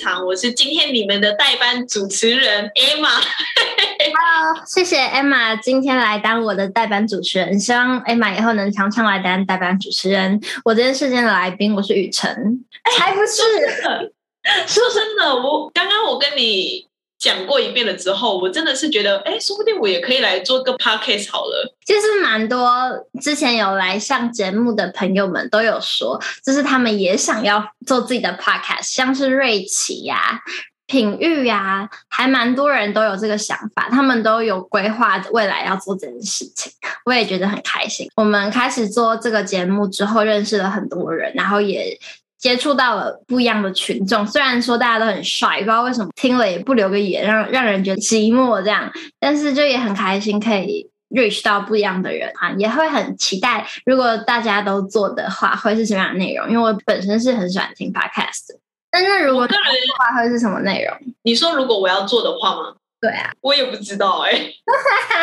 场，我是今天你们的代班主持人 Emma。Hello，谢谢 Emma 今天来当我的代班主持人，希望 Emma 以后能常常来当代班主持人。我今天是今天的来宾，我是雨辰，还不是。说真的，我刚刚我跟你。讲过一遍了之后，我真的是觉得，哎，说不定我也可以来做个 podcast 好了。其实蛮多之前有来上节目的朋友们都有说，就是他们也想要做自己的 podcast，像是瑞奇呀、品玉呀、啊，还蛮多人都有这个想法，他们都有规划未来要做这件事情。我也觉得很开心。我们开始做这个节目之后，认识了很多人，然后也。接触到了不一样的群众，虽然说大家都很帅，不知道为什么听了也不留个言，让让人觉得寂寞这样，但是就也很开心可以 reach 到不一样的人啊，也会很期待如果大家都做的话，会是什么样的内容？因为我本身是很喜欢听 podcast，但是如果个人的话会是什么内容？你说如果我要做的话吗？对啊，我也不知道哎、欸，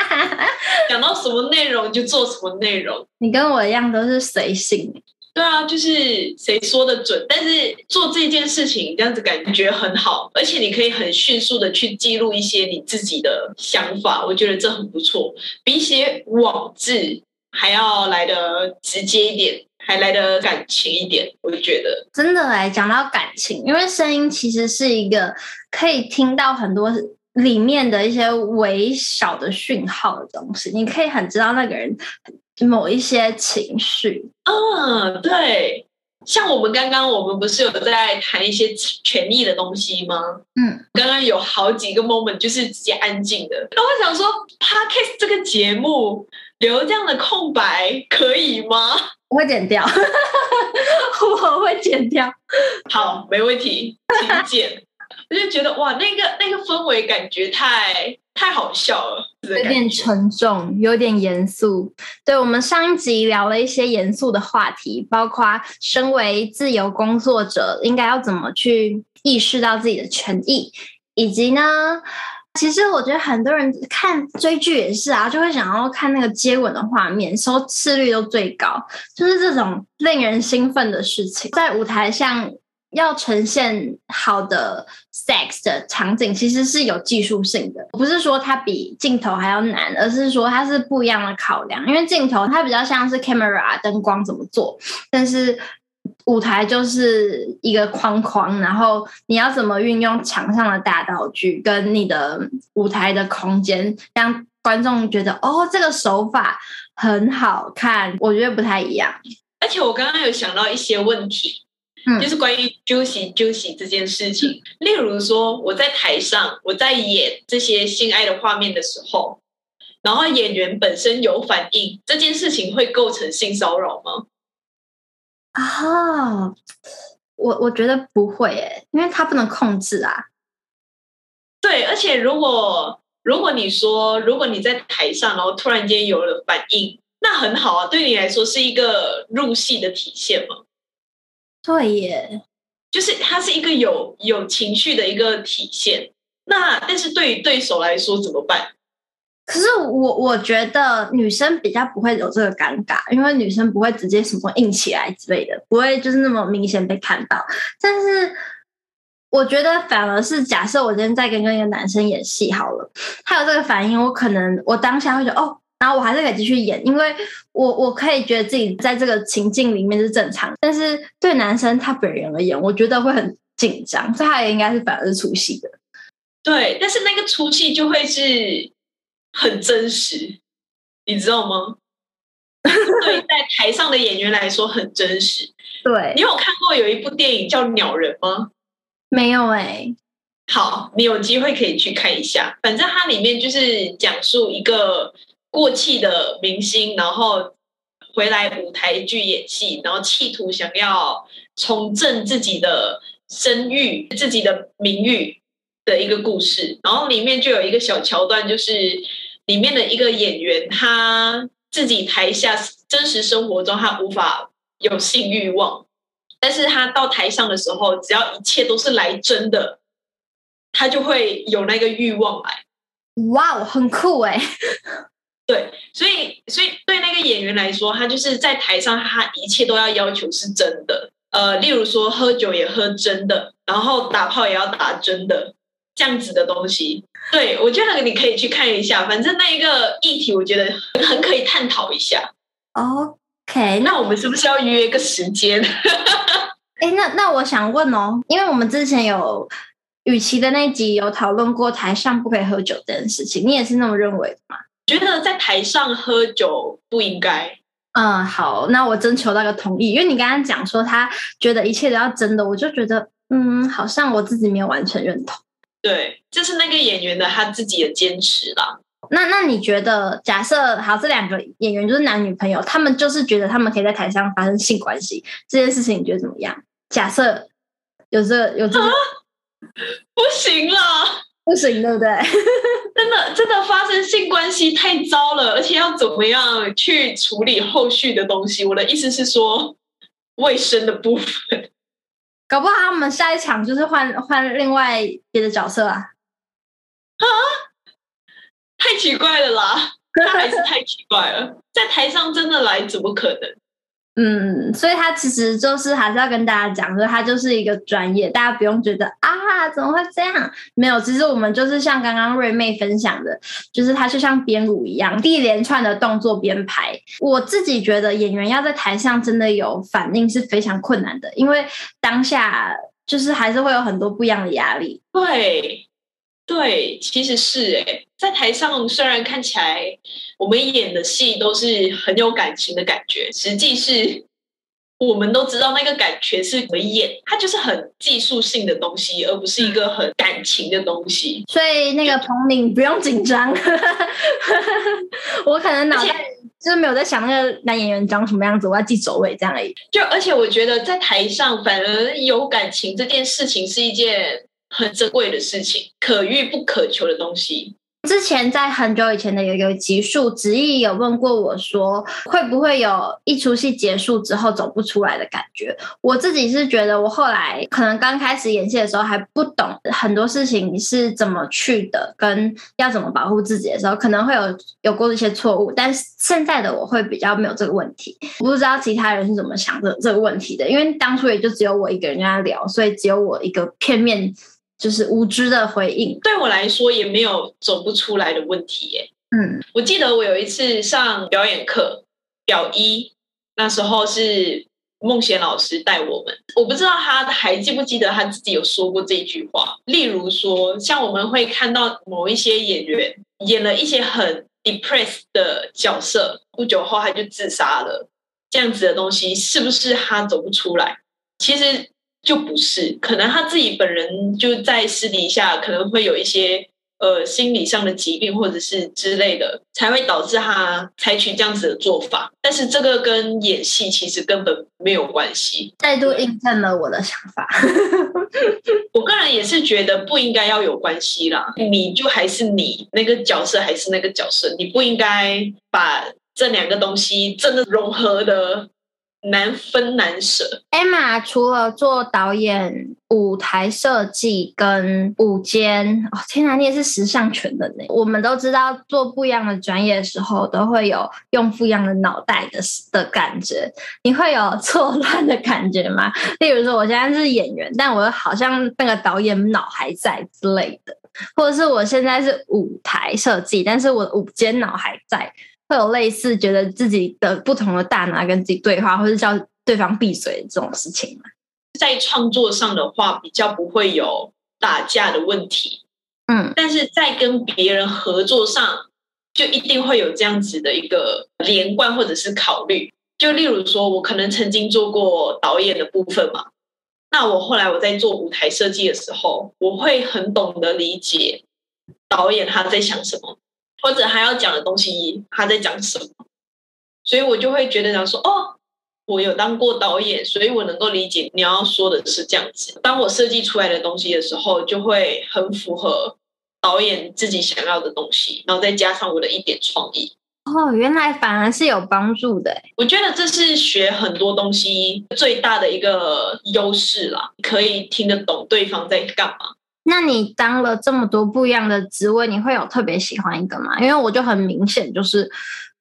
讲到什么内容就做什么内容，你跟我一样都是随性。对啊，就是谁说的准，但是做这件事情这样子感觉很好，而且你可以很迅速的去记录一些你自己的想法，我觉得这很不错，比写网志还要来得直接一点，还来得感情一点，我觉得真的来讲到感情，因为声音其实是一个可以听到很多里面的一些微小的讯号的东西，你可以很知道那个人。某一些情绪，嗯，对，像我们刚刚，我们不是有在谈一些权益的东西吗？嗯，刚刚有好几个 moment 就是直接安静的。那我想说，Podcast 这个节目留这样的空白可以吗？我会剪掉，我会剪掉。好，没问题，请剪。我就觉得哇，那个那个氛围感觉太太好笑了，有点沉重，有点严肃。对，我们上一集聊了一些严肃的话题，包括身为自由工作者应该要怎么去意识到自己的权益，以及呢，其实我觉得很多人看追剧也是啊，就会想要看那个接吻的画面，收视率都最高，就是这种令人兴奋的事情，在舞台上。要呈现好的 sex 的场景，其实是有技术性的，不是说它比镜头还要难，而是说它是不一样的考量。因为镜头它比较像是 camera 灯光怎么做，但是舞台就是一个框框，然后你要怎么运用墙上的大道具跟你的舞台的空间，让观众觉得哦，这个手法很好看。我觉得不太一样，而且我刚刚有想到一些问题。就是关于 juicy juicy 这件事情，例如说我在台上我在演这些性爱的画面的时候，然后演员本身有反应，这件事情会构成性骚扰吗？啊，我我觉得不会诶，因为他不能控制啊。对，而且如果如果你说如果你在台上，然后突然间有了反应，那很好啊，对你来说是一个入戏的体现嘛。对耶，就是它是一个有有情绪的一个体现。那但是对于对手来说怎么办？可是我我觉得女生比较不会有这个尴尬，因为女生不会直接什么硬起来之类的，不会就是那么明显被看到。但是我觉得反而是假设我今天在跟跟一个男生演戏好了，他有这个反应，我可能我当下会觉得哦。然后我还是可以继续演，因为我我可以觉得自己在这个情境里面是正常，但是对男生他本人而言，我觉得会很紧张，所以他也应该是反而是出戏的。对，但是那个出戏就会是很真实，你知道吗？对，在台上的演员来说很真实。对，你有看过有一部电影叫《鸟人》吗？没有哎、欸。好，你有机会可以去看一下，反正它里面就是讲述一个。过气的明星，然后回来舞台剧演戏，然后企图想要重振自己的声誉、自己的名誉的一个故事。然后里面就有一个小桥段，就是里面的一个演员，他自己台下真实生活中他无法有性欲望，但是他到台上的时候，只要一切都是来真的，他就会有那个欲望来。哇哦，很酷哎！对，所以所以对那个演员来说，他就是在台上，他一切都要要求是真的，呃，例如说喝酒也喝真的，然后打炮也要打真的，这样子的东西。对，我觉得你可以去看一下，反正那一个议题，我觉得很可以探讨一下。OK，那我们是不是要约个时间？哎，那那我想问哦，因为我们之前有雨琦的那集有讨论过台上不可以喝酒这件事情，你也是那么认为的吗？觉得在台上喝酒不应该。嗯，好，那我征求那个同意，因为你刚刚讲说他觉得一切都要真的，我就觉得嗯，好像我自己没有完全认同。对，这是那个演员的他自己的坚持啦。那那你觉得，假设好，这两个演员就是男女朋友，他们就是觉得他们可以在台上发生性关系这件事情，你觉得怎么样？假设有这、有这，啊、不行了，不行，对不对？真的真的发生性关系太糟了，而且要怎么样去处理后续的东西？我的意思是说，卫生的部分，搞不好他们下一场就是换换另外别的角色啊！啊，太奇怪了啦，那还是太奇怪了，在台上真的来，怎么可能？嗯，所以他其实就是还是要跟大家讲，说他就是一个专业，大家不用觉得啊，怎么会这样？没有，其实我们就是像刚刚瑞妹分享的，就是他就像编舞一样，一连串的动作编排。我自己觉得演员要在台上真的有反应是非常困难的，因为当下就是还是会有很多不一样的压力。对。对，其实是诶，在台上虽然看起来我们演的戏都是很有感情的感觉，实际是我们都知道那个感觉是怎么演，它就是很技术性的东西，而不是一个很感情的东西。所以那个彭宁不用紧张，我可能脑袋就是没有在想那个男演员长什么样子，我要记走位这样而已。就而且我觉得在台上反而有感情这件事情是一件。很珍贵的事情，可遇不可求的东西。之前在很久以前的有一个集数，执意有问过我说，会不会有一出戏结束之后走不出来的感觉？我自己是觉得，我后来可能刚开始演戏的时候还不懂很多事情是怎么去的，跟要怎么保护自己的时候，可能会有有过一些错误。但是现在的我会比较没有这个问题，不知道其他人是怎么想的这个问题的，因为当初也就只有我一个人跟他聊，所以只有我一个片面。就是无知的回应，对我来说也没有走不出来的问题耶。嗯，我记得我有一次上表演课，表一那时候是孟贤老师带我们，我不知道他还记不记得他自己有说过这句话。例如说，像我们会看到某一些演员演了一些很 depressed 的角色，不久后他就自杀了，这样子的东西是不是他走不出来？其实。就不是，可能他自己本人就在私底下可能会有一些呃心理上的疾病或者是之类的，才会导致他采取这样子的做法。但是这个跟演戏其实根本没有关系。再度印证了我的想法。我个人也是觉得不应该要有关系啦，你就还是你那个角色还是那个角色，你不应该把这两个东西真的融合的。难分难舍。Emma 除了做导演、舞台设计跟舞间，哦天哪，你也是时尚全能呢。我们都知道，做不一样的专业的时候，都会有用不一样的脑袋的的感觉。你会有错乱的感觉吗？例如说，我现在是演员，但我好像那个导演脑还在之类的，或者是我现在是舞台设计，但是我舞间脑还在。会有类似觉得自己的不同的大拿跟自己对话，或者叫对方闭嘴这种事情吗？在创作上的话，比较不会有打架的问题。嗯，但是在跟别人合作上，就一定会有这样子的一个连贯或者是考虑。就例如说，我可能曾经做过导演的部分嘛，那我后来我在做舞台设计的时候，我会很懂得理解导演他在想什么。或者他要讲的东西，他在讲什么？所以我就会觉得讲说，哦，我有当过导演，所以我能够理解你要说的是这样子。当我设计出来的东西的时候，就会很符合导演自己想要的东西，然后再加上我的一点创意。哦，原来反而是有帮助的。我觉得这是学很多东西最大的一个优势啦，可以听得懂对方在干嘛。那你当了这么多不一样的职位，你会有特别喜欢一个吗？因为我就很明显，就是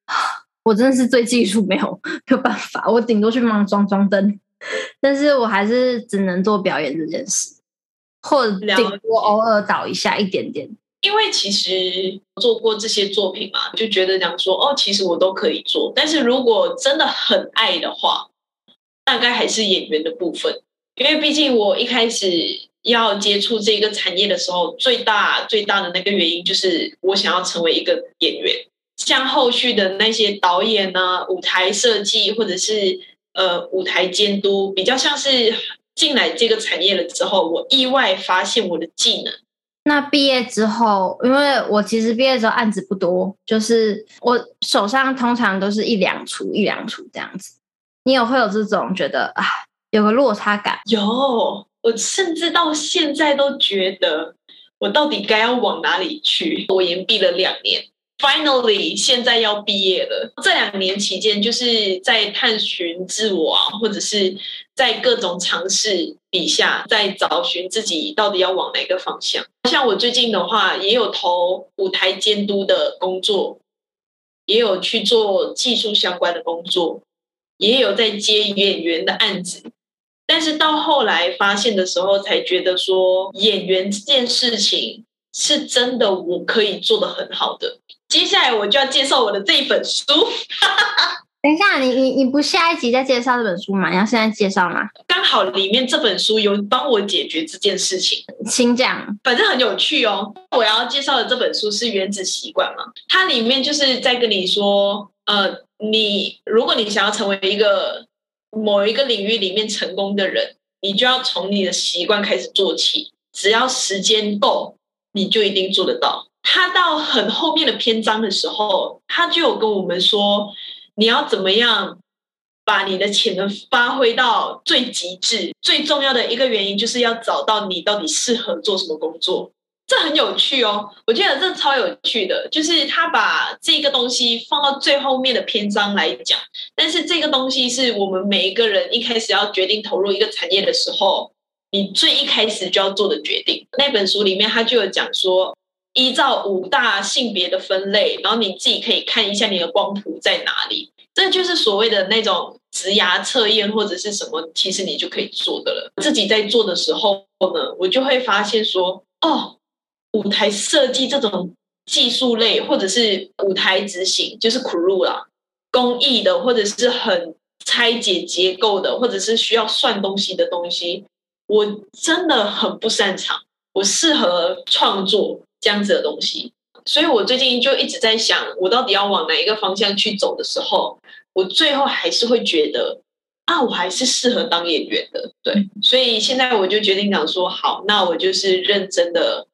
我真的是对技术没有没有办法，我顶多去帮装装灯。但是我还是只能做表演这件事，或者顶多偶尔导一下一点点。因为其实做过这些作品嘛，就觉得讲说哦，其实我都可以做。但是如果真的很爱的话，大概还是演员的部分。因为毕竟我一开始要接触这个产业的时候，最大最大的那个原因就是我想要成为一个演员。像后续的那些导演呢、啊、舞台设计或者是呃舞台监督，比较像是进来这个产业了之后，我意外发现我的技能。那毕业之后，因为我其实毕业之后案子不多，就是我手上通常都是一两出一两出这样子。你有会有这种觉得啊，有个落差感？有，我甚至到现在都觉得，我到底该要往哪里去？我延毕了两年。Finally，现在要毕业了。这两年期间，就是在探寻自我啊，或者是在各种尝试底下，在找寻自己到底要往哪个方向。像我最近的话，也有投舞台监督的工作，也有去做技术相关的工作，也有在接演员的案子。但是到后来发现的时候，才觉得说演员这件事情是真的，我可以做的很好的。接下来我就要介绍我的这一本书。等一下，你你你不下一集再介绍这本书吗？你要现在介绍吗？刚好里面这本书有帮我解决这件事情，请讲。反正很有趣哦。我要介绍的这本书是《原子习惯》嘛，它里面就是在跟你说，呃，你如果你想要成为一个某一个领域里面成功的人，你就要从你的习惯开始做起，只要时间够，你就一定做得到。他到很后面的篇章的时候，他就有跟我们说，你要怎么样把你的潜能发挥到最极致。最重要的一个原因就是要找到你到底适合做什么工作。这很有趣哦，我觉得这超有趣的，就是他把这个东西放到最后面的篇章来讲。但是这个东西是我们每一个人一开始要决定投入一个产业的时候，你最一开始就要做的决定。那本书里面他就有讲说。依照五大性别的分类，然后你自己可以看一下你的光谱在哪里。这就是所谓的那种职涯测验或者是什么，其实你就可以做的了。自己在做的时候呢，我就会发现说，哦，舞台设计这种技术类或者是舞台执行，就是 crew 啦，工艺的或者是很拆解结构的，或者是需要算东西的东西，我真的很不擅长。我适合创作。这样子的东西，所以我最近就一直在想，我到底要往哪一个方向去走的时候，我最后还是会觉得啊，我还是适合当演员的。对，所以现在我就决定讲说，好，那我就是认真的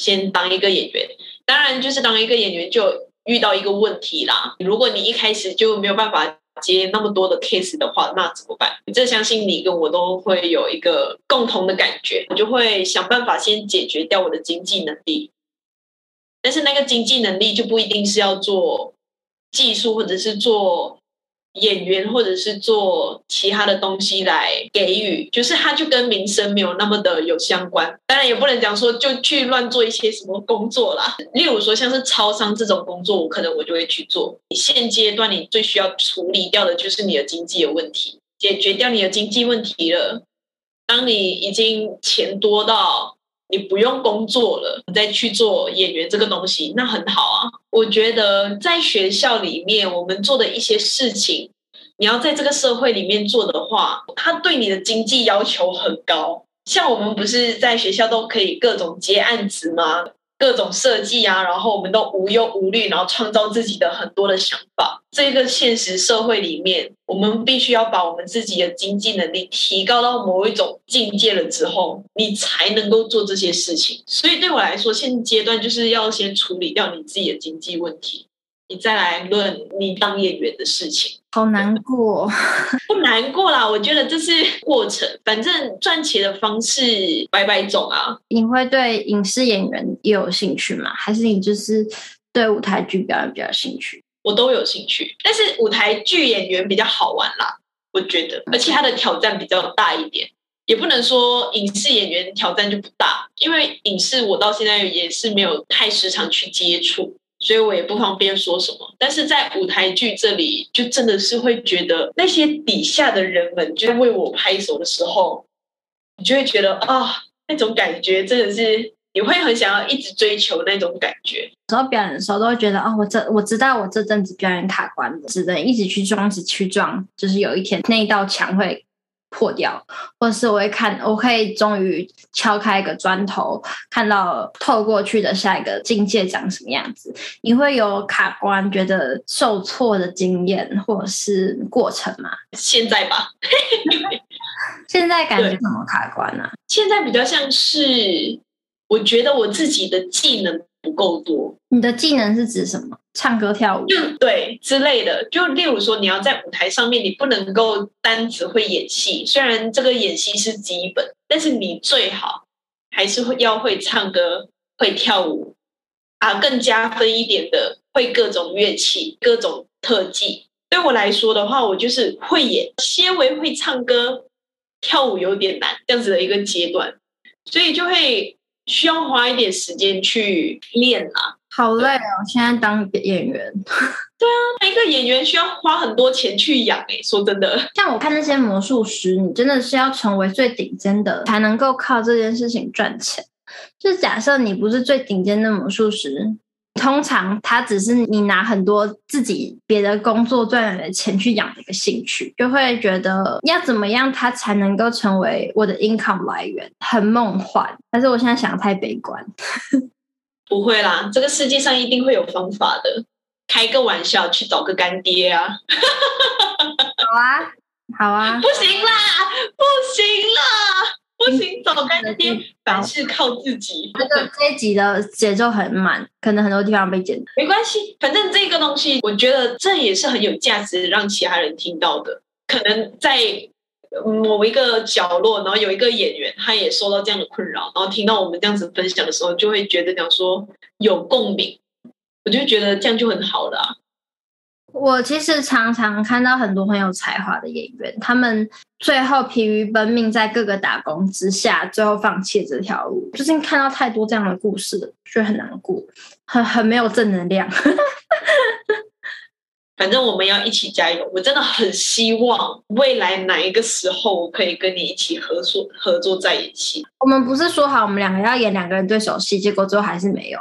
先当一个演员。当然，就是当一个演员就遇到一个问题啦。如果你一开始就没有办法接那么多的 case 的话，那怎么办？这相信你跟我都会有一个共同的感觉，我就会想办法先解决掉我的经济能力。但是那个经济能力就不一定是要做技术，或者是做演员，或者是做其他的东西来给予，就是它就跟名声没有那么的有相关。当然也不能讲说就去乱做一些什么工作啦。例如说像是超商这种工作，我可能我就会去做。你现阶段你最需要处理掉的就是你的经济有问题，解决掉你的经济问题了。当你已经钱多到。你不用工作了，你再去做演员这个东西，那很好啊。我觉得在学校里面，我们做的一些事情，你要在这个社会里面做的话，他对你的经济要求很高。像我们不是在学校都可以各种接案子吗？各种设计啊，然后我们都无忧无虑，然后创造自己的很多的想法。这个现实社会里面，我们必须要把我们自己的经济能力提高到某一种境界了之后，你才能够做这些事情。所以对我来说，现阶段就是要先处理掉你自己的经济问题。你再来论你当演员的事情，好难过，不难过啦。我觉得这是过程，反正赚钱的方式百百种啊。你会对影视演员也有兴趣吗？还是你就是对舞台剧表演比较兴趣？我都有兴趣，但是舞台剧演员比较好玩啦，我觉得，而且他的挑战比较大一点。也不能说影视演员挑战就不大，因为影视我到现在也是没有太时常去接触。所以我也不方便说什么。但是在舞台剧这里，就真的是会觉得那些底下的人们就为我拍手的时候，你就会觉得啊、那种感觉真的是你会很想要一直追求那种感觉。有时候表演的时候都会觉得哦，我这我知道我这阵子表演卡关了，只能一直去装，一直去装，就是有一天那一道墙会。破掉，或者是我会看，我可以终于敲开一个砖头，看到透过去的下一个境界长什么样子。你会有卡关、觉得受挫的经验或者是过程吗？现在吧，现在感觉怎么卡关呢、啊？现在比较像是，我觉得我自己的技能不够多。你的技能是指什么？唱歌跳舞，就对之类的。就例如说，你要在舞台上面，你不能够单只会演戏。虽然这个演戏是基本，但是你最好还是会要会唱歌、会跳舞啊，更加分一点的，会各种乐器、各种特技。对我来说的话，我就是会演，些微会唱歌、跳舞有点难，这样子的一个阶段，所以就会需要花一点时间去练啊。好累哦！现在当演员，对啊，一个演员需要花很多钱去养诶。说真的，像我看那些魔术师，你真的是要成为最顶尖的，才能够靠这件事情赚钱。就是假设你不是最顶尖的魔术师，通常他只是你拿很多自己别的工作赚来的钱去养的一个兴趣，就会觉得要怎么样他才能够成为我的 income 来源，很梦幻。但是我现在想的太悲观。不会啦，这个世界上一定会有方法的。开个玩笑，去找个干爹啊！好啊，好啊！不行啦，不行啦，不行，找干爹，凡事靠自己。这个这一集的节奏很慢，可能很多地方被剪。没关系，反正这个东西，我觉得这也是很有价值，让其他人听到的。可能在。某一个角落，然后有一个演员，他也受到这样的困扰，然后听到我们这样子分享的时候，就会觉得讲说有共鸣，我就觉得这样就很好了啊。我其实常常看到很多很有才华的演员，他们最后疲于奔命，在各个打工之下，最后放弃这条路。最近看到太多这样的故事，就很难过，很很没有正能量。反正我们要一起加油！我真的很希望未来哪一个时候我可以跟你一起合作合作在一起。我们不是说好我们两个要演两个人对手戏，结果最后还是没有。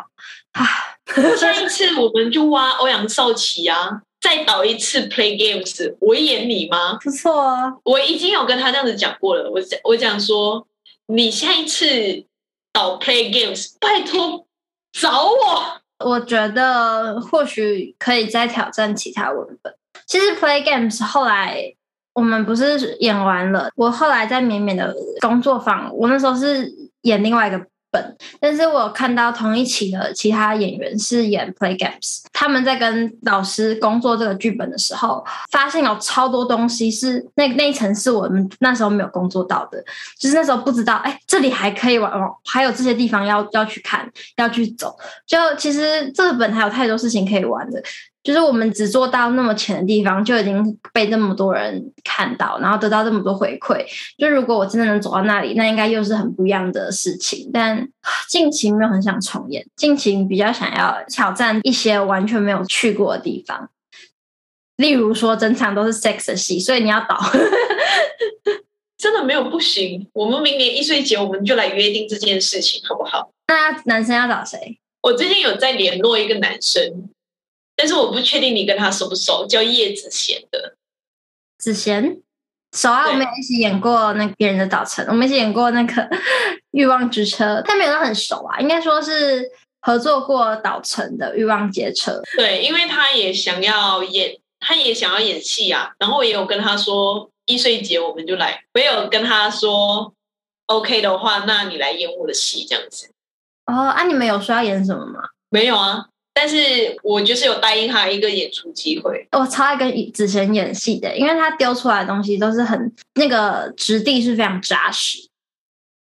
啊 下一次我们就挖欧阳少奇啊，再导一次 Play Games，我演你吗？不错啊，我已经有跟他这样子讲过了。我讲我讲说，你下一次导 Play Games，拜托找我。我觉得或许可以再挑战其他文本。其实 Play Games 后来我们不是演完了，我后来在绵绵的工作坊，我那时候是演另外一个。本，但是我看到同一期的其他演员是演 Play Games，他们在跟老师工作这个剧本的时候，发现有超多东西是那那一层是我们那时候没有工作到的，就是那时候不知道，哎，这里还可以玩哦，还有这些地方要要去看，要去走，就其实这本还有太多事情可以玩的。就是我们只做到那么浅的地方，就已经被那么多人看到，然后得到这么多回馈。就如果我真的能走到那里，那应该又是很不一样的事情。但 近期没有很想重演，近期比较想要挑战一些完全没有去过的地方，例如说整场都是 sex 的戏，所以你要倒，真的没有不行。我们明年一岁节我们就来约定这件事情，好不好？那男生要找谁？我最近有在联络一个男生。但是我不确定你跟他熟不熟，叫叶子贤的。子贤熟啊，我们一起演过那别人的早晨，我们一起演过那个欲望之车，但没有很熟啊，应该说是合作过导成的欲望街车。对，因为他也想要演，他也想要演戏啊。然后我也有跟他说，易穗节我们就来。我也有跟他说，OK 的话，那你来演我的戏这样子。哦，啊，你们有说要演什么吗？没有啊。但是我就是有答应他一个演出机会。我超爱跟子贤演戏的，因为他丢出来的东西都是很那个质地是非常扎实。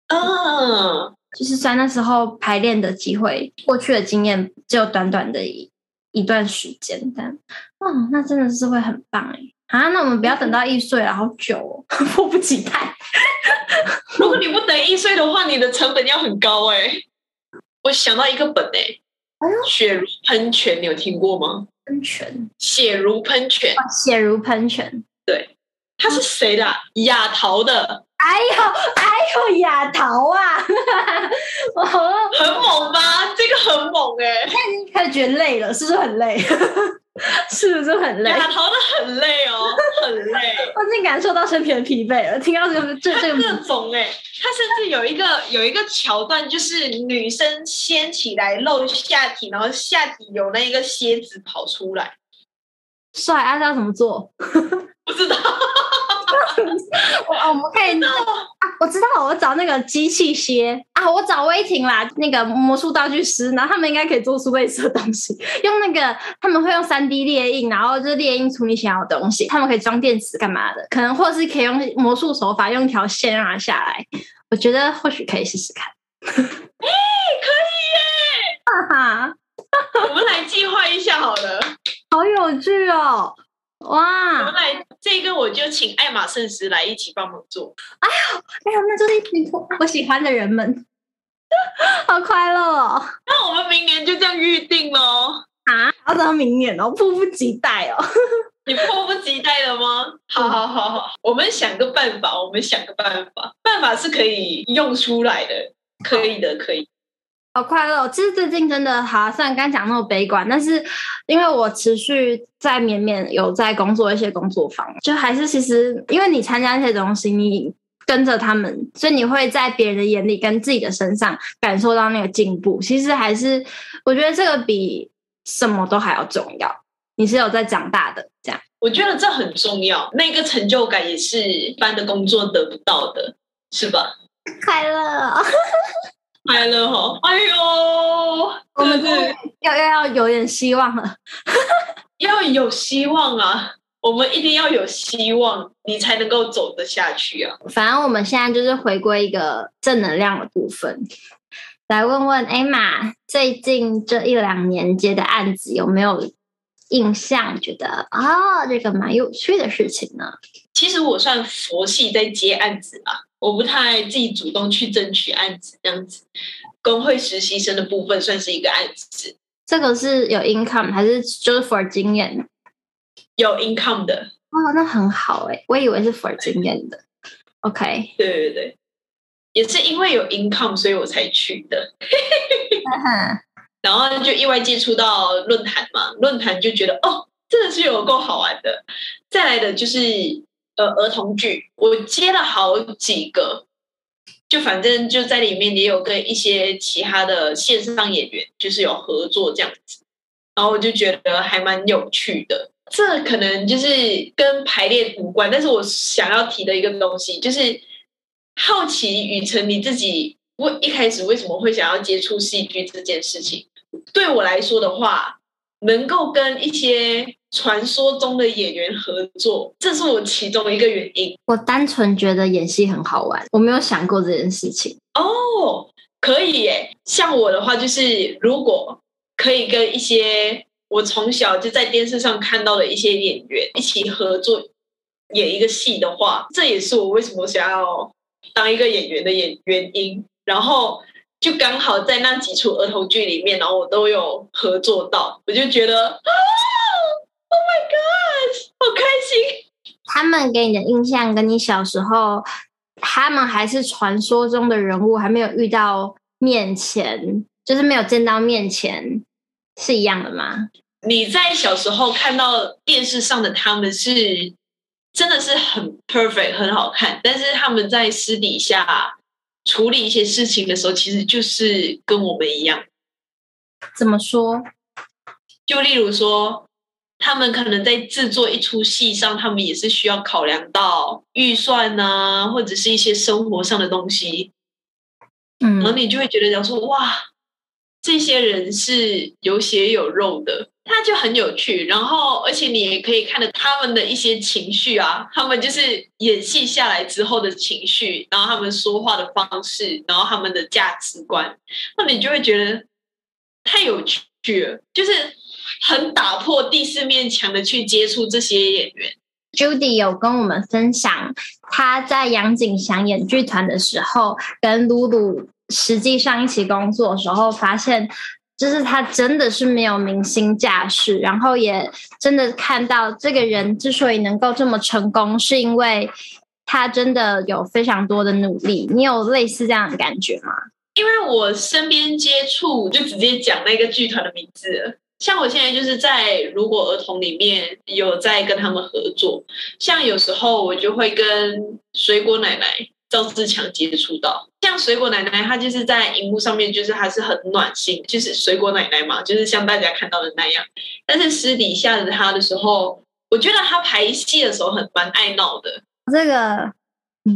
嗯，就是在那时候排练的机会，过去的经验只有短短的一一段时间，但嗯，那真的是会很棒哎啊！那我们不要等到艺穗了，好久哦，迫不及待。如果你不等艺穗的话，你的成本要很高哎。我想到一个本哎。血如喷泉，你有听过吗？喷泉，血如喷泉，血如喷泉，对，他是谁的？亚桃的。哎呦，哎呦，亚桃啊，很猛吧？这个很猛哎、欸，那你开始觉得累了，是不是很累？是不是很累？他逃的很累哦，很累。我已经感受到身体的疲惫了。听到这个，这这个各种哎、欸，他甚至有一个有一个桥段，就是女生掀起来露下体，然后下体有那一个蝎子跑出来。帅，啊，知道怎么做？不知道。我我们可以啊，我知道，我找那个机器蝎啊，我找威霆啦，那个魔术道具师，然后他们应该可以做出类似的东西，用那个他们会用三 D 列印，然后就列印出你想要的东西，他们可以装电池干嘛的，可能或是可以用魔术手法用一条线让它下来，我觉得或许可以试试看。哎、欸，可以耶！哈哈，我们来计划一下好了，好有趣哦。哇！我们来这个，我就请爱马圣师来一起帮忙做。哎呀，哎呀，那就是一群我喜欢的人们，好快乐哦！那我们明年就这样预定喽。啊，要到明年哦，迫不及待哦！你迫不及待了吗？好好好好，我们想个办法，我们想个办法，办法是可以用出来的，可以的，可以。好快乐！其实最近真的好，虽然刚讲那么悲观，但是因为我持续在绵绵有在工作一些工作坊，就还是其实因为你参加那些东西，你跟着他们，所以你会在别人的眼里跟自己的身上感受到那个进步。其实还是我觉得这个比什么都还要重要。你是有在长大的，这样我觉得这很重要。那个成就感也是一般的工作得不到的，是吧？快乐。快乐哈！哎呦，我们是要要要有点希望了，要有希望啊！我们一定要有希望，你才能够走得下去啊！反正我们现在就是回归一个正能量的部分，来问问 Emma，最近这一两年接的案子有没有印象？觉得啊、哦，这个蛮有趣的事情呢？其实我算佛系在接案子啊。我不太自己主动去争取案子，这样子，工会实习生的部分算是一个案子。这个是有 income 还是就是 for 经验？有 income 的哦，那很好哎，我以为是 for 经验的。OK，对对对，也是因为有 income，所以我才去的。然后就意外接触到论坛嘛，论坛就觉得哦，真的是有够好玩的。再来的就是。呃，儿童剧我接了好几个，就反正就在里面也有跟一些其他的线上演员，就是有合作这样子，然后我就觉得还蛮有趣的。这可能就是跟排练无关，但是我想要提的一个东西就是好奇雨辰你自己，我一开始为什么会想要接触戏剧这件事情？对我来说的话，能够跟一些。传说中的演员合作，这是我其中一个原因。我单纯觉得演戏很好玩，我没有想过这件事情。哦，可以耶！像我的话，就是如果可以跟一些我从小就在电视上看到的一些演员一起合作演一个戏的话，这也是我为什么想要当一个演员的演原因。然后就刚好在那几出儿童剧里面，然后我都有合作到，我就觉得啊。Oh my god！好开心。他们给你的印象跟你小时候，他们还是传说中的人物，还没有遇到面前，就是没有见到面前，是一样的吗？你在小时候看到电视上的他们是真的是很 perfect，很好看，但是他们在私底下处理一些事情的时候，其实就是跟我们一样。怎么说？就例如说。他们可能在制作一出戏上，他们也是需要考量到预算啊，或者是一些生活上的东西。嗯，然后你就会觉得讲说，哇，这些人是有血有肉的，他就很有趣。然后，而且你也可以看到他们的一些情绪啊，他们就是演戏下来之后的情绪，然后他们说话的方式，然后他们的价值观，那你就会觉得太有趣了，就是。很打破第四面墙的去接触这些演员。Judy 有跟我们分享，他在杨景祥演剧团的时候，跟露露实际上一起工作的时候，发现就是他真的是没有明星架势，然后也真的看到这个人之所以能够这么成功，是因为他真的有非常多的努力。你有类似这样的感觉吗？因为我身边接触，就直接讲那个剧团的名字。像我现在就是在如果儿童里面有在跟他们合作，像有时候我就会跟水果奶奶赵自强接触到。像水果奶奶，她就是在荧幕上面就是还是很暖心，就是水果奶奶嘛，就是像大家看到的那样。但是私底下的她的时候，我觉得她排戏的时候很蛮爱闹的。这个。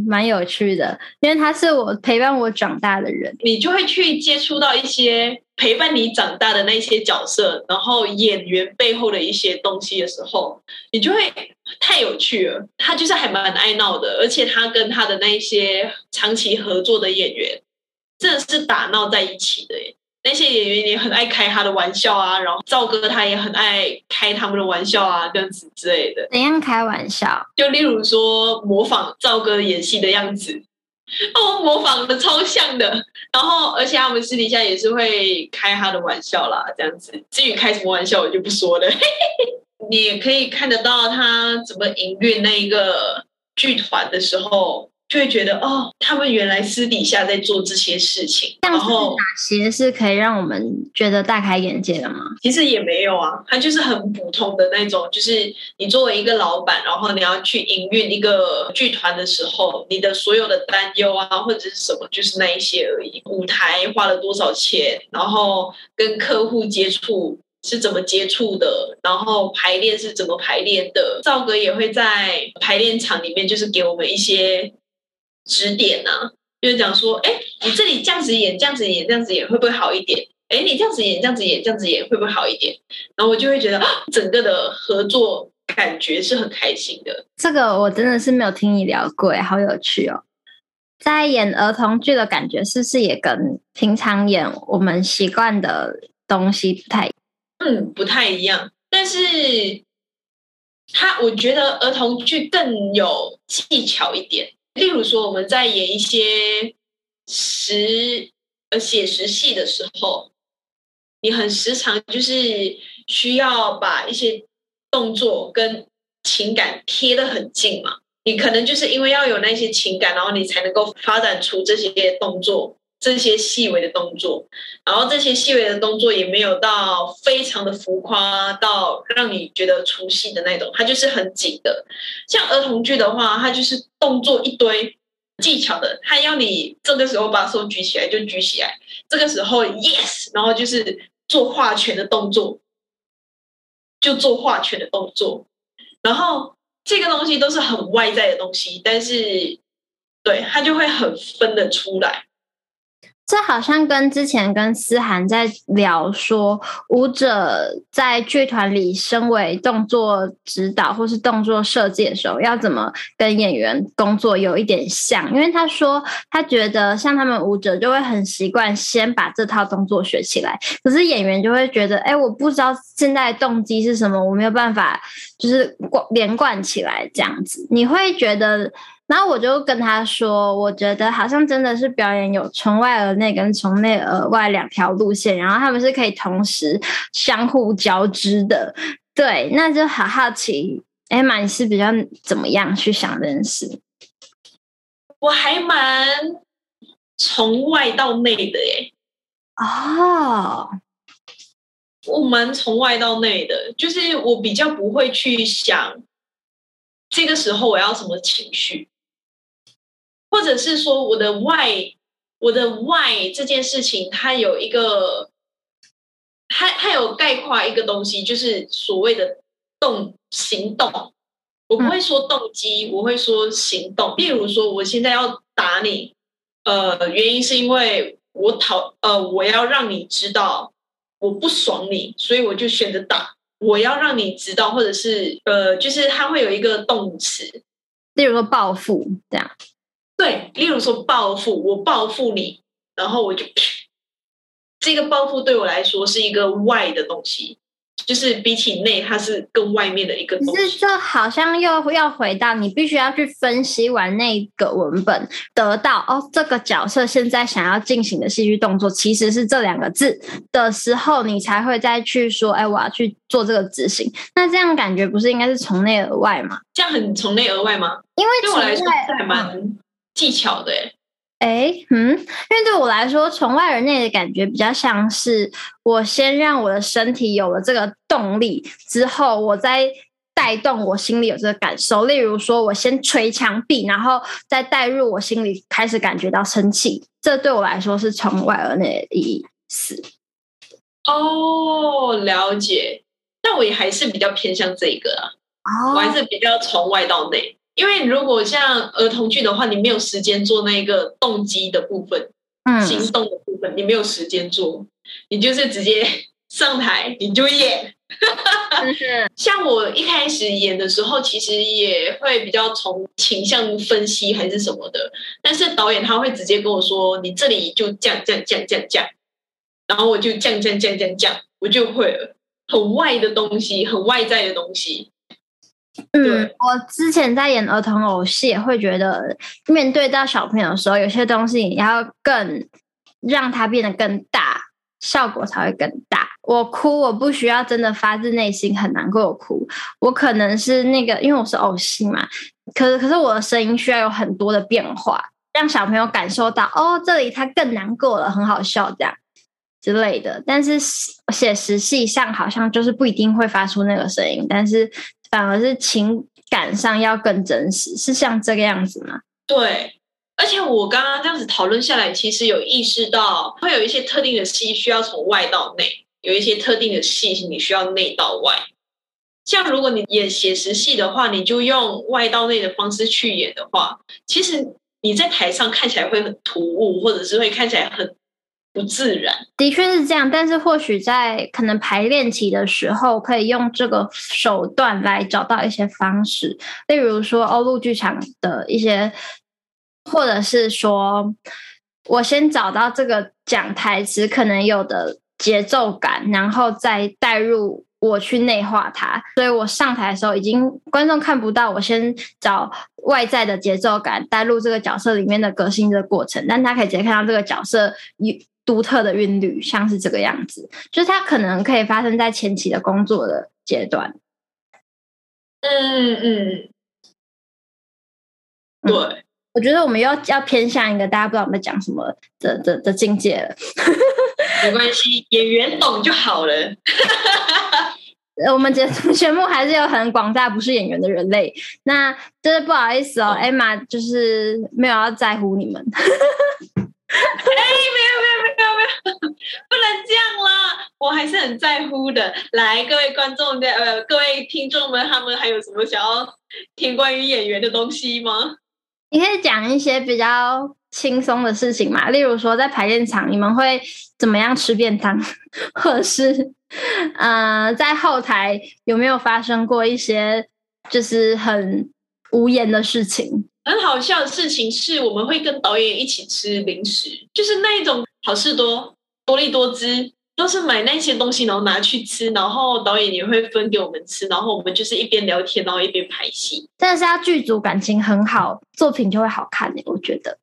蛮有趣的，因为他是我陪伴我长大的人，你就会去接触到一些陪伴你长大的那些角色，然后演员背后的一些东西的时候，你就会太有趣了。他就是还蛮爱闹的，而且他跟他的那些长期合作的演员，真的是打闹在一起的耶。那些演员也很爱开他的玩笑啊，然后赵哥他也很爱开他们的玩笑啊，这样子之类的。怎样开玩笑？就例如说模仿赵哥演戏的样子，哦，模仿的超像的。然后，而且他们私底下也是会开他的玩笑啦，这样子。至于开什么玩笑，我就不说了。你也可以看得到他怎么营运那一个剧团的时候。就会觉得哦，他们原来私底下在做这些事情，然后哪些是可以让我们觉得大开眼界的吗？其实也没有啊，它就是很普通的那种，就是你作为一个老板，然后你要去营运一个剧团的时候，你的所有的担忧啊，或者是什么，就是那一些而已。舞台花了多少钱，然后跟客户接触是怎么接触的，然后排练是怎么排练的。赵哥也会在排练场里面，就是给我们一些。指点呢、啊，就是讲说，哎，你这里这样子演，这样子演，这样子演会不会好一点？哎，你这样子演，这样子演，这样子演会不会好一点？然后我就会觉得，整个的合作感觉是很开心的。这个我真的是没有听你聊过，好有趣哦。在演儿童剧的感觉，是不是也跟平常演我们习惯的东西不太？嗯，不太一样。但是，他我觉得儿童剧更有技巧一点。例如说，我们在演一些实呃写实戏的时候，你很时常就是需要把一些动作跟情感贴得很近嘛。你可能就是因为要有那些情感，然后你才能够发展出这些动作。这些细微的动作，然后这些细微的动作也没有到非常的浮夸到让你觉得出戏的那种，它就是很紧的。像儿童剧的话，它就是动作一堆技巧的，它要你这个时候把手举起来就举起来，这个时候 yes，然后就是做画拳的动作，就做画拳的动作，然后这个东西都是很外在的东西，但是对它就会很分得出来。这好像跟之前跟思涵在聊说，舞者在剧团里身为动作指导或是动作设计的时候，要怎么跟演员工作有一点像。因为他说他觉得像他们舞者就会很习惯先把这套动作学起来，可是演员就会觉得，哎，我不知道现在动机是什么，我没有办法就是连贯起来这样子。你会觉得？然后我就跟他说，我觉得好像真的是表演有从外而内跟从内而外两条路线，然后他们是可以同时相互交织的。对，那就好好奇，Emma，你是比较怎么样去想这件事？我还蛮从外到内的耶。哦，我蛮从外到内的，就是我比较不会去想这个时候我要什么情绪。或者是说我的外，我的外这件事情，它有一个，它它有概括一个东西，就是所谓的动行动。我不会说动机，我会说行动。例如说，我现在要打你，呃，原因是因为我讨，呃，我要让你知道我不爽你，所以我就选择打。我要让你知道，或者是呃，就是它会有一个动词，例如说报复这样。对，例如说报复，我报复你，然后我就，这个报复对我来说是一个外的东西，就是比起内，它是更外面的一个东西。可是这好像又要回到你必须要去分析完那个文本，得到哦，这个角色现在想要进行的戏剧动作其实是这两个字的时候，你才会再去说，哎，我要去做这个执行。那这样感觉不是应该是从内而外吗？这样很从内而外吗？因为对我来说这还蛮技巧的，哎。哎，嗯，因为对我来说，从外而内的感觉比较像是我先让我的身体有了这个动力，之后我再带动我心里有这个感受。例如说，我先捶墙壁，然后再带入我心里开始感觉到生气。这对我来说是从外而内的意思。哦，了解。但我也还是比较偏向这个啊，哦，我还是比较从外到内。因为如果像儿童剧的话，你没有时间做那个动机的部分，嗯，行动的部分，你没有时间做，你就是直接上台你就演。像我一开始演的时候，其实也会比较从倾向分析还是什么的，但是导演他会直接跟我说：“你这里就这样这样这样这样这样，然后我就这样这样这样这样这样，我就会了，很外的东西，很外在的东西。”嗯，我之前在演儿童偶戏，也会觉得面对到小朋友的时候，有些东西你要更让它变得更大，效果才会更大。我哭，我不需要真的发自内心很难过的哭，我可能是那个，因为我是偶戏嘛，可是可是我的声音需要有很多的变化，让小朋友感受到哦，这里他更难过了，很好笑这样之类的。但是写实戏上好像就是不一定会发出那个声音，但是。反而是情感上要更真实，是像这个样子吗？对，而且我刚刚这样子讨论下来，其实有意识到会有一些特定的戏需要从外到内，有一些特定的戏你需要内到外。像如果你演写实戏的话，你就用外到内的方式去演的话，其实你在台上看起来会很突兀，或者是会看起来很。不自然，的确是这样。但是或许在可能排练期的时候，可以用这个手段来找到一些方式，例如说欧陆剧场的一些，或者是说我先找到这个讲台词可能有的节奏感，然后再带入我去内化它。所以我上台的时候，已经观众看不到，我先找外在的节奏感带入这个角色里面的革新的过程，但他可以直接看到这个角色独特的韵律，像是这个样子，就是它可能可以发生在前期的工作的阶段。嗯嗯，对、嗯，我觉得我们要要偏向一个大家不知道我们在讲什么的的的境界了。没关系，演员懂就好了。我们节节目还是有很广大不是演员的人类，那真的不好意思哦，Emma 就是没有要在乎你们。哎，没有没有没有没有，不能这样啦！我还是很在乎的。来，各位观众的呃，各位听众们，他们还有什么想要听关于演员的东西吗？你可以讲一些比较轻松的事情嘛，例如说在排练场你们会怎么样吃便当，或者是呃，在后台有没有发生过一些就是很无言的事情？很好笑的事情是，我们会跟导演一起吃零食，就是那一种好事多、多利多姿，都是买那些东西，然后拿去吃，然后导演也会分给我们吃，然后我们就是一边聊天，然后一边拍戏。但是他剧组感情很好，作品就会好看耶，我觉得。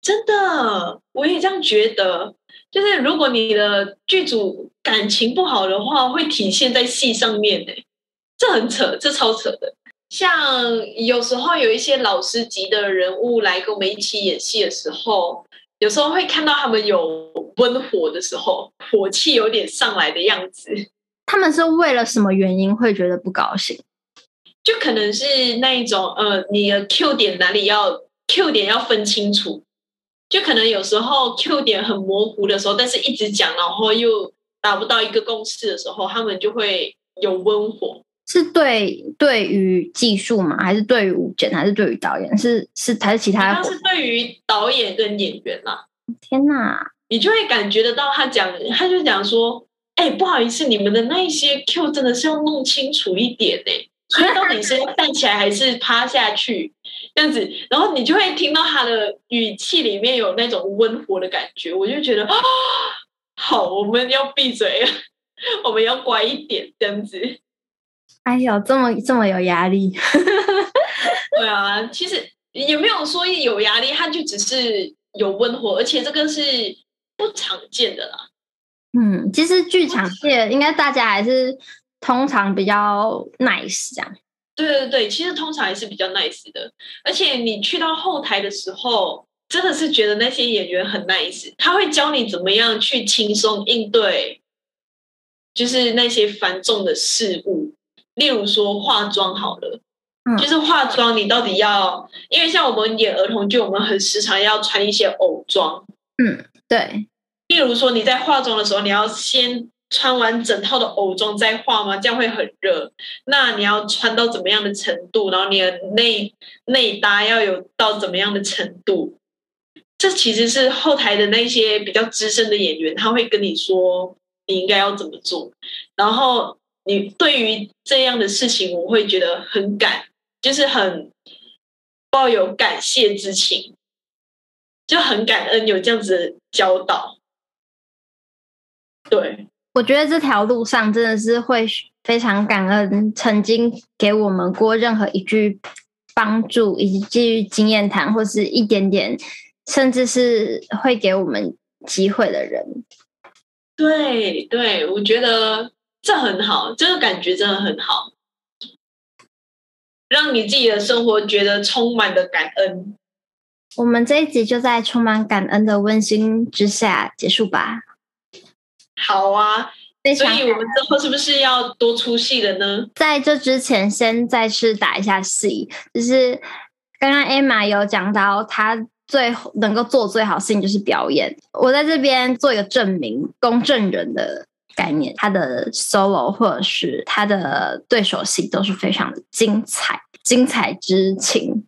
真的，我也这样觉得。就是如果你的剧组感情不好的话，会体现在戏上面的，这很扯，这超扯的。像有时候有一些老师级的人物来跟我们一起演戏的时候，有时候会看到他们有温火的时候，火气有点上来的样子。他们是为了什么原因会觉得不高兴？就可能是那一种，呃，你的 Q 点哪里要 Q 点要分清楚，就可能有时候 Q 点很模糊的时候，但是一直讲，然后又达不到一个共识的时候，他们就会有温火。是对对于技术吗？还是对于舞剪？还是对于导演？是是还是其他？他是对于导演跟演员啦。天哪，你就会感觉得到他讲，他就讲说：“哎、欸，不好意思，你们的那一些 Q 真的是要弄清楚一点呢、欸。所以到底是站起来还是趴下去这样子？然后你就会听到他的语气里面有那种温和的感觉，我就觉得啊，好，我们要闭嘴了。我们要乖一点，这样子。哎呦，这么这么有压力。对啊，其实也没有说有压力，他就只是有温火，而且这个是不常见的啦。嗯，其实剧场界应该大家还是通常比较 nice 这样。对对对，其实通常还是比较 nice 的，而且你去到后台的时候，真的是觉得那些演员很 nice，他会教你怎么样去轻松应对，就是那些繁重的事物，例如说化妆好了，嗯，就是化妆你到底要，因为像我们演儿童剧，我们很时常要穿一些偶装，嗯，对，例如说你在化妆的时候，你要先。穿完整套的偶装再化吗？这样会很热。那你要穿到怎么样的程度？然后你的内内搭要有到怎么样的程度？这其实是后台的那些比较资深的演员，他会跟你说你应该要怎么做。然后你对于这样的事情，我会觉得很感，就是很抱有感谢之情，就很感恩有这样子的教导。对。我觉得这条路上真的是会非常感恩曾经给我们过任何一句帮助，一句经验谈，或是一点点，甚至是会给我们机会的人。对对，我觉得这很好，这个感觉真的很好，让你自己的生活觉得充满了感恩。我们这一集就在充满感恩的温馨之下结束吧。好啊，所以我们之后是不是要多出戏了呢？在这之前，先再次打一下戏。就是刚刚 Emma 有讲到，她最能够做最好事情就是表演。我在这边做一个证明，公证人的概念，他的 solo 或者是他的对手戏都是非常的精彩，精彩之情。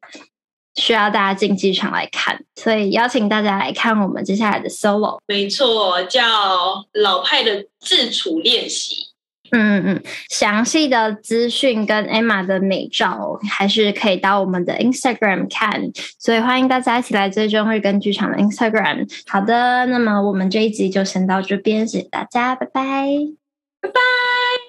需要大家进剧场来看，所以邀请大家来看我们接下来的 solo。没错，叫老派的自处练习。嗯嗯，详细的资讯跟 Emma 的美照，还是可以到我们的 Instagram 看。所以欢迎大家一起来追踪日根剧场的 Instagram。好的，那么我们这一集就先到这边，谢谢大家，拜拜，拜拜。